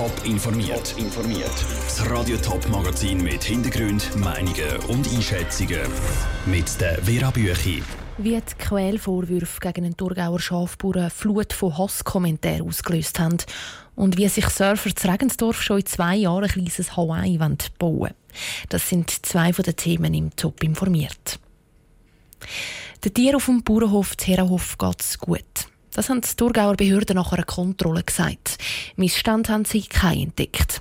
Top informiert. informiert. Das Radio Top Magazin mit Hintergrund, Meinungen und Einschätzungen mit der Vera Büchi. Wie die Quälvorwürfe gegen den Thurgauer Schafbauern eine Flut von Hasskommentaren ausgelöst haben und wie sich Surfer zu Regensdorf schon in zwei Jahren ein kleines Hawaii bauen wollen. Das sind zwei von den Themen im Top informiert. Den Tieren auf dem Bauernhof Zerahof geht es gut. Das haben die Thurgauer Behörden nach einer Kontrolle gesagt. Missstand haben sie keinen entdeckt.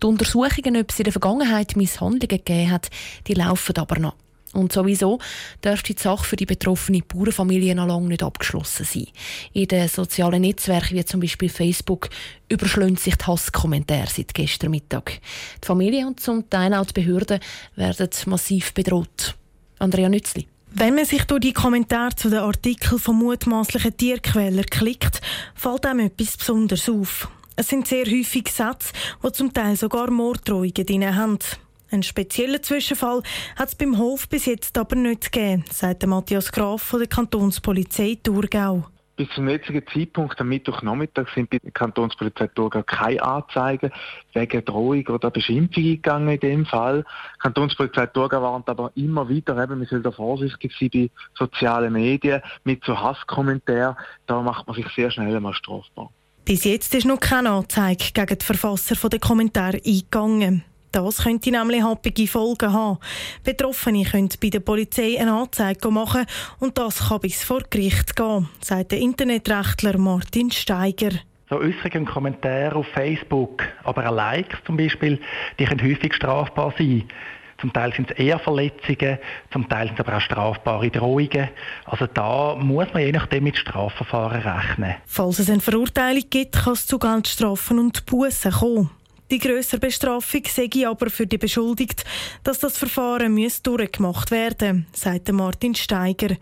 Die Untersuchungen, ob es in der Vergangenheit Misshandlungen gegeben hat, die laufen aber noch. Und sowieso dürfte die Sache für die betroffene Bauernfamilie noch lange nicht abgeschlossen sein. In den sozialen Netzwerken wie zum Beispiel Facebook überschlägt sich die Hasskommentare seit gestern Mittag. Die Familie und zum Teil auch die Behörden werden massiv bedroht. Andrea Nützli. Wenn man sich durch die Kommentare zu den Artikeln von mutmaßlichen Tierquäler klickt, fällt einem etwas Besonderes auf. Es sind sehr häufig Sätze, die zum Teil sogar Morddrohungen drin haben. Einen speziellen Zwischenfall hat es beim Hof bis jetzt aber nicht gegeben, sagt Matthias Graf von der Kantonspolizei Thurgau. Bis zum jetzigen Zeitpunkt, am Mittwochnachmittag, sind bei der Kantonspolizei Thurgau keine Anzeigen wegen Drohung oder Beschimpfung gegangen in dem Fall. Die Kantonspolizei Thurgau warnt aber immer wieder, eben, man soll da vorsichtig sein bei sozialen Medien mit so Hasskommentaren. Da macht man sich sehr schnell einmal strafbar. Bis jetzt ist noch keine Anzeige gegen die Verfasser der Kommentare eingegangen. Das könnte nämlich happige Folgen haben. Betroffene können bei der Polizei eine Anzeige machen und das kann bis vor Gericht gehen, sagt der Internetrechtler Martin Steiger. So Äußerungen und Kommentare auf Facebook, aber auch Likes zum Beispiel, die können häufig strafbar sein. Zum Teil sind es eher Verletzungen, zum Teil sind es aber auch strafbare Drohungen. Also da muss man je nachdem mit Strafverfahren rechnen. Falls es eine Verurteilung gibt, kann es zu Geldstrafen und Bussen kommen. Die grössere Bestrafung sei aber für die Beschuldigten, dass das Verfahren durchgemacht werden muss, sagt Martin Steiger.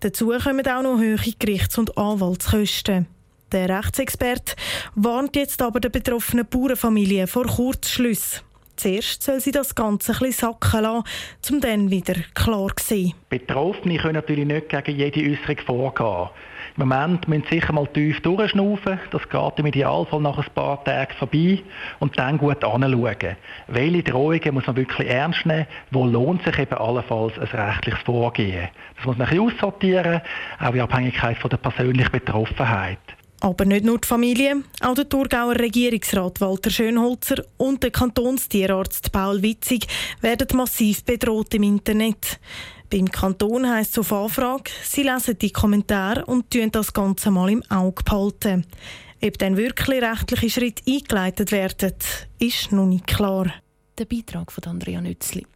Dazu kommen auch noch hohe Gerichts- und Anwaltskosten. Der Rechtsexperte warnt jetzt aber der betroffenen Bauernfamilie vor Kurzschluss. Zuerst soll sie das Ganze ein sacken lassen, um dann wieder klar zu sein. Betroffene können natürlich nicht gegen jede Äußerung vorgehen. Im Moment müssen sie sicher mal tief durchschnaufen. Das geht im Idealfall nach ein paar Tagen vorbei. Und dann gut anschauen. Welche Drohungen muss man wirklich ernst nehmen? Wo lohnt sich eben allenfalls ein rechtliches Vorgehen? Das muss man ein bisschen aussortieren, auch in Abhängigkeit von der persönlichen Betroffenheit. Aber nicht nur die Familie, auch der Thurgauer Regierungsrat Walter Schönholzer und der Kantonstierarzt Paul Witzig werden massiv bedroht im Internet. Beim Kanton heisst es auf Anfrage, sie lesen die Kommentare und tun das Ganze mal im Auge behalten. Ob dann wirklich rechtliche Schritte eingeleitet werden, ist noch nicht klar. Der Beitrag von Andrea Nützli.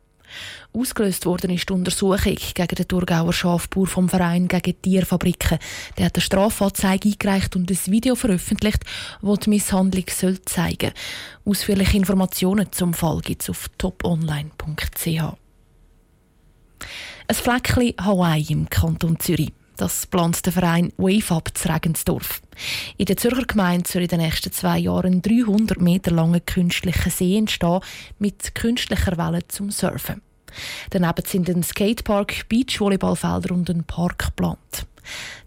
Ausgelöst worden ist die Untersuchung gegen den Thurgauer Schafbauer vom Verein gegen Tierfabriken. Der hat eine Strafanzeige eingereicht und ein Video veröffentlicht, das die Misshandlung soll zeigen soll. Ausführliche Informationen zum Fall gibt es auf toponline.ch. Ein Fleckchen Hawaii im Kanton Zürich. Das plant der Verein Wave Up zu Regensdorf. In der Zürcher Gemeinde soll in den nächsten zwei Jahren ein 300 Meter langer künstlicher See entstehen mit künstlicher Welle zum Surfen. Daneben sind ein Skatepark, Beachvolleyballfelder und ein Park geplant.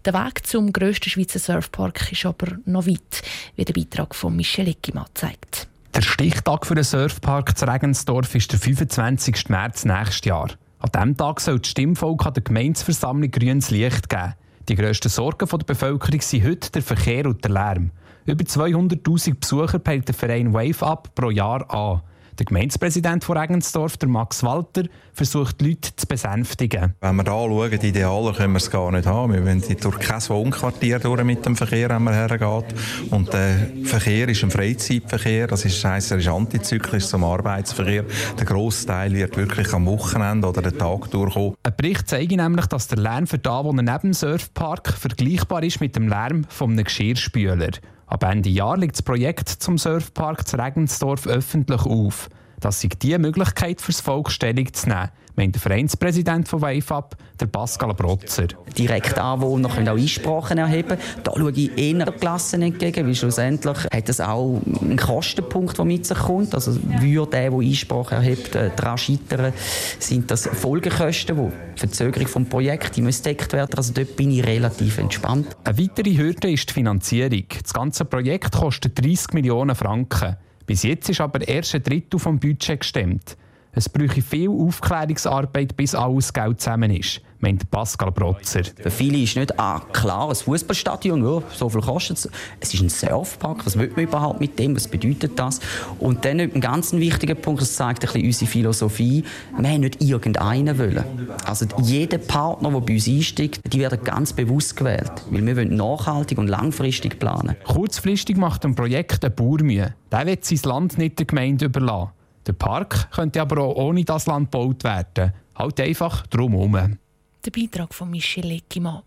Der Weg zum grössten Schweizer Surfpark ist aber noch weit, wie der Beitrag von Michel Eckimann zeigt. Der Stichtag für den Surfpark zu Regensdorf ist der 25. März nächstes Jahr. An diesem Tag soll das Stimmvolk an der Gemeinsversammlung grünes Licht geben. Die grössten Sorgen der Bevölkerung sind heute der Verkehr und der Lärm. Über 200.000 Besucher peilt der Verein Wave Up pro Jahr an. Der Gemeindepräsident von Regensdorf, der Max Walter, versucht die Leute zu besänftigen. Wenn wir da schauen, idealer können wir es gar nicht haben. Wir wollen durch kein Wohnquartier durch mit dem Verkehr, wenn man hergeht. Und der Verkehr ist ein Freizeitverkehr. Das heisst, er ist antizyklisch zum Arbeitsverkehr. Der grosse Teil wird wirklich am Wochenende oder den Tag durchkommen. Ein Bericht zeigt nämlich, dass der Lärm für da, wo neben dem Surfpark vergleichbar ist mit dem Lärm eines Geschirrspüler. Ab Ende Jahr liegt das Projekt zum Surfpark zu Regensdorf öffentlich auf. Das ist die Möglichkeit fürs Volk Stellung zu nehmen, meint der Vereinspräsident von WaveUp, der Pascal Brotzer. Direkt Anwohner können auch Einsprachen erheben. Da schaue ich eher gelassen entgegen, weil schlussendlich hat das auch einen Kostenpunkt, der mit sich kommt. Also würde der, der Einsprache erhebt, äh, daran scheitern, sind das Folgekosten, die Verzögerung des Projekts die muss gedeckt werden. Also dort bin ich relativ entspannt. Eine weitere Hürde ist die Finanzierung. Das ganze Projekt kostet 30 Millionen Franken. Bis jetzt ist aber erst ein Drittel vom Budget gestemmt. Es bräuchte viel Aufklärungsarbeit, bis alles Geld zusammen ist, meint Pascal Brotzer. Für viele ist nicht ah, klar ein Fußballstadion, ja, so viel kostet es. Es ist ein Surfpark, was will man überhaupt mit dem, was bedeutet das? Und dann ein ganz wichtiger Punkt, das zeigt ein bisschen unsere Philosophie, wir haben nicht irgendeinen wollen. Also jeder Partner, der bei uns einsteigt, die werden ganz bewusst gewählt, weil wir wollen nachhaltig und langfristig planen. Kurzfristig macht ein Projekt ein Bauer Mühe. Der will sein Land nicht der Gemeinde überlassen. Der Park könnte aber auch ohne das Land gebaut werden. Halt einfach drumherum. Der Beitrag von Michel Leckimann.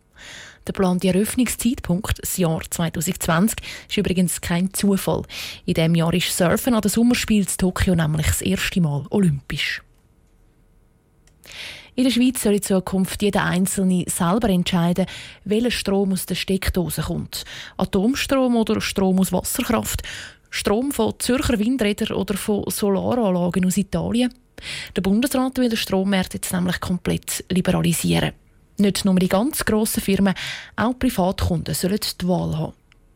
Der geplante Eröffnungszeitpunkt, das Jahr 2020, ist übrigens kein Zufall. In diesem Jahr ist Surfen an den Sommerspielen in Tokio nämlich das erste Mal olympisch. In der Schweiz soll in Zukunft jeder Einzelne selber entscheiden, welcher Strom aus der Steckdose kommt. Atomstrom oder Strom aus Wasserkraft. Strom von Zürcher Windrädern oder von Solaranlagen aus Italien. Der Bundesrat will den Strommarkt jetzt nämlich komplett liberalisieren. Nicht nur die ganz grossen Firmen, auch Privatkunden sollen die Wahl haben.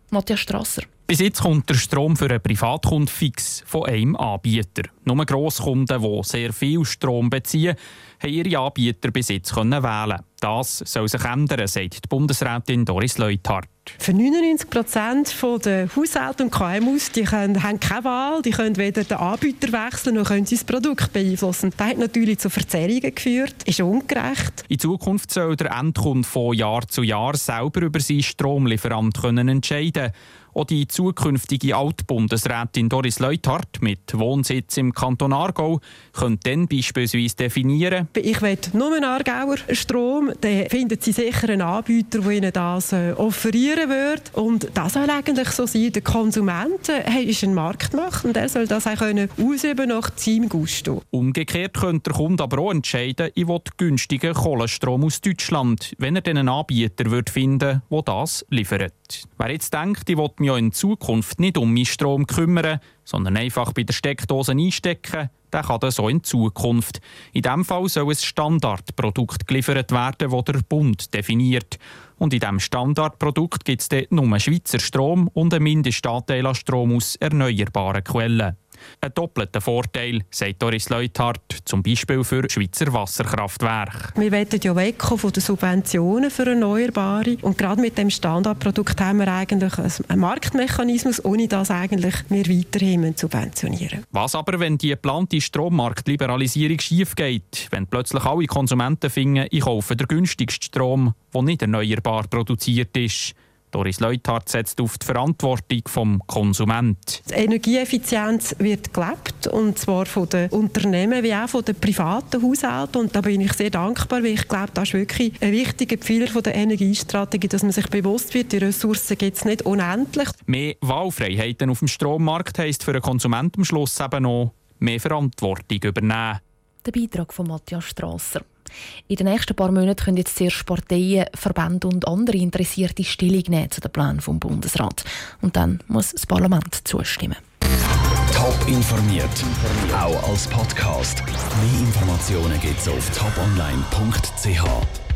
Matthias Strasser. Bis jetzt kommt der Strom für einen Privatkunden fix von einem Anbieter. Nur Grosskunden, die sehr viel Strom beziehen, haben ihre Anbieter bis jetzt wählen Das soll sich ändern, sagt die Bundesrätin Doris Leuthardt. Für 99 Prozent der Haushalte und KMUs die können, haben keine Wahl. Die können weder den Anbieter wechseln noch können sie das Produkt beeinflussen. Das hat natürlich zu Verzerrungen geführt, ist ungerecht. In Zukunft soll der Endkunde von Jahr zu Jahr selber über seinen Stromlieferant können entscheiden auch die zukünftige Altbundesrätin Doris Leuthardt mit Wohnsitz im Kanton Aargau könnte dann beispielsweise definieren. Ich will nur einen Aargauer Strom, dann findet sie sicher einen Anbieter, der ihnen das äh, offerieren wird. Und das soll eigentlich so sein. Der Konsument äh, ist ein Marktmacht und er soll das auch können ausüben nach seinem Gusto. Umgekehrt könnte der Kunde aber auch entscheiden, ich will günstigen Kohlenstrom aus Deutschland, wenn er einen Anbieter wird finden der das liefert. Wer jetzt denkt, ich will ja in Zukunft nicht um meinen Strom kümmern, sondern einfach bei der Steckdose einstecken, der kann das auch in Zukunft. In diesem Fall soll ein Standardprodukt geliefert werden, das der Bund definiert. Und in diesem Standardprodukt gibt es nur Schweizer Strom und einen Mindestanteil an Strom aus erneuerbaren Quellen. Ein doppelter Vorteil, sagt Doris Leuthardt, zum Beispiel für Schweizer Wasserkraftwerke. Wir wollen ja wegkommen von den Subventionen für Erneuerbare. Und gerade mit dem Standardprodukt haben wir eigentlich einen Marktmechanismus, ohne dass eigentlich wir weiterhin subventionieren Was aber, wenn die geplante Strommarktliberalisierung schief geht? Wenn plötzlich alle Konsumenten finden, ich kaufe den günstigsten Strom, der nicht erneuerbar produziert ist? Doris Leuthardt setzt auf die Verantwortung vom Konsument. Die Energieeffizienz wird gelebt und zwar von den Unternehmen wie auch von den privaten Haushalten und da bin ich sehr dankbar, weil ich glaube, das ist wirklich ein wichtiger Pfeiler von der Energiestrategie, dass man sich bewusst wird, die Ressourcen gibt es nicht unendlich. Mehr Wahlfreiheiten auf dem Strommarkt heisst für den Konsumenten am Schluss eben noch mehr Verantwortung übernehmen. Der Beitrag von Matthias Strasser. In den nächsten paar Monaten können jetzt zuerst Parteien, Verbände und andere Interessierte Stellung nehmen zu den Plänen vom Bundesrat. Und dann muss das Parlament zustimmen. Top informiert, auch als Podcast. Mehr Informationen gibt es auf toponline.ch.